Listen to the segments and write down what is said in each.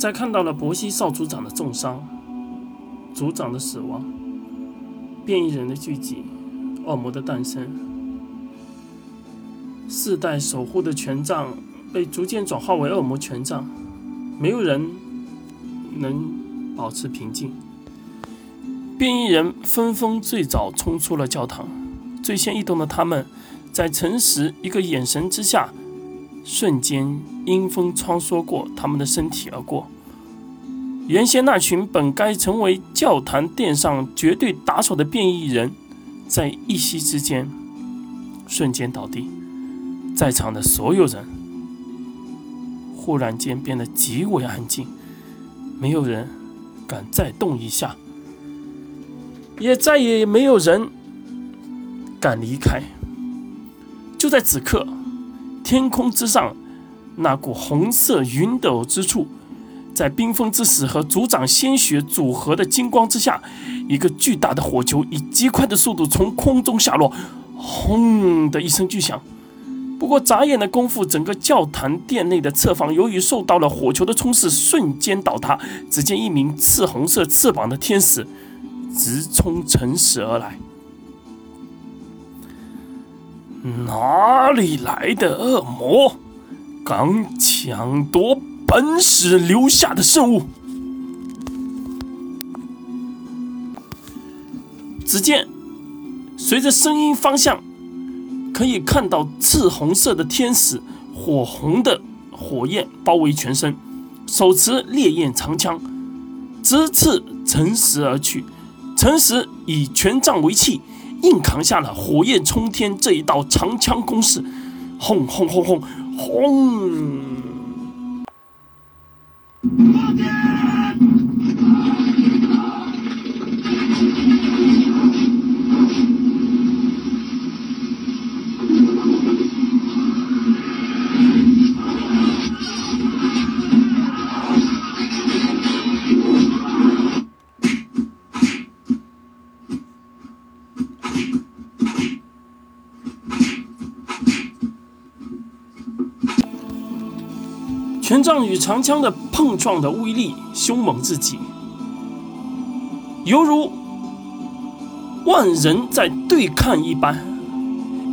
在看到了伯西少族长的重伤、族长的死亡、变异人的聚集、恶魔的诞生，世代守护的权杖被逐渐转化为恶魔权杖，没有人能保持平静。变异人纷纷最早冲出了教堂，最先异动的他们，在诚实一个眼神之下。瞬间，阴风穿梭过他们的身体而过。原先那群本该成为教堂殿上绝对打手的变异人，在一息之间瞬间倒地。在场的所有人忽然间变得极为安静，没有人敢再动一下，也再也没有人敢离开。就在此刻。天空之上，那股红色云斗之处，在冰封之死和族长鲜血组合的金光之下，一个巨大的火球以极快的速度从空中下落，轰的一声巨响。不过眨眼的功夫，整个教堂殿内的侧房由于受到了火球的冲刺，瞬间倒塌。只见一名赤红色翅膀的天使直冲城市而来。哪里来的恶魔，敢抢夺本使留下的圣物？只见随着声音方向，可以看到赤红色的天使，火红的火焰包围全身，手持烈焰长枪，直刺诚实而去。诚实以权杖为器。硬扛下了火焰冲天这一道长枪攻势，轰轰轰轰轰！权杖与长枪的碰撞的威力凶猛至极，犹如万人在对抗一般。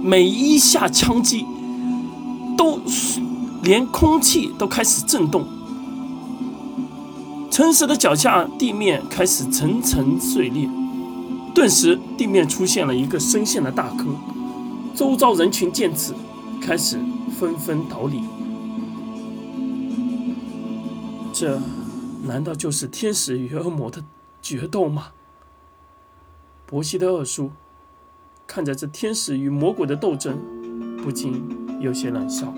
每一下枪击，都连空气都开始震动。诚实的脚下地面开始层层碎裂，顿时地面出现了一个深陷的大坑。周遭人群见此，开始纷纷逃离。这难道就是天使与恶魔的决斗吗？伯西的二叔看着这天使与魔鬼的斗争，不禁有些冷笑。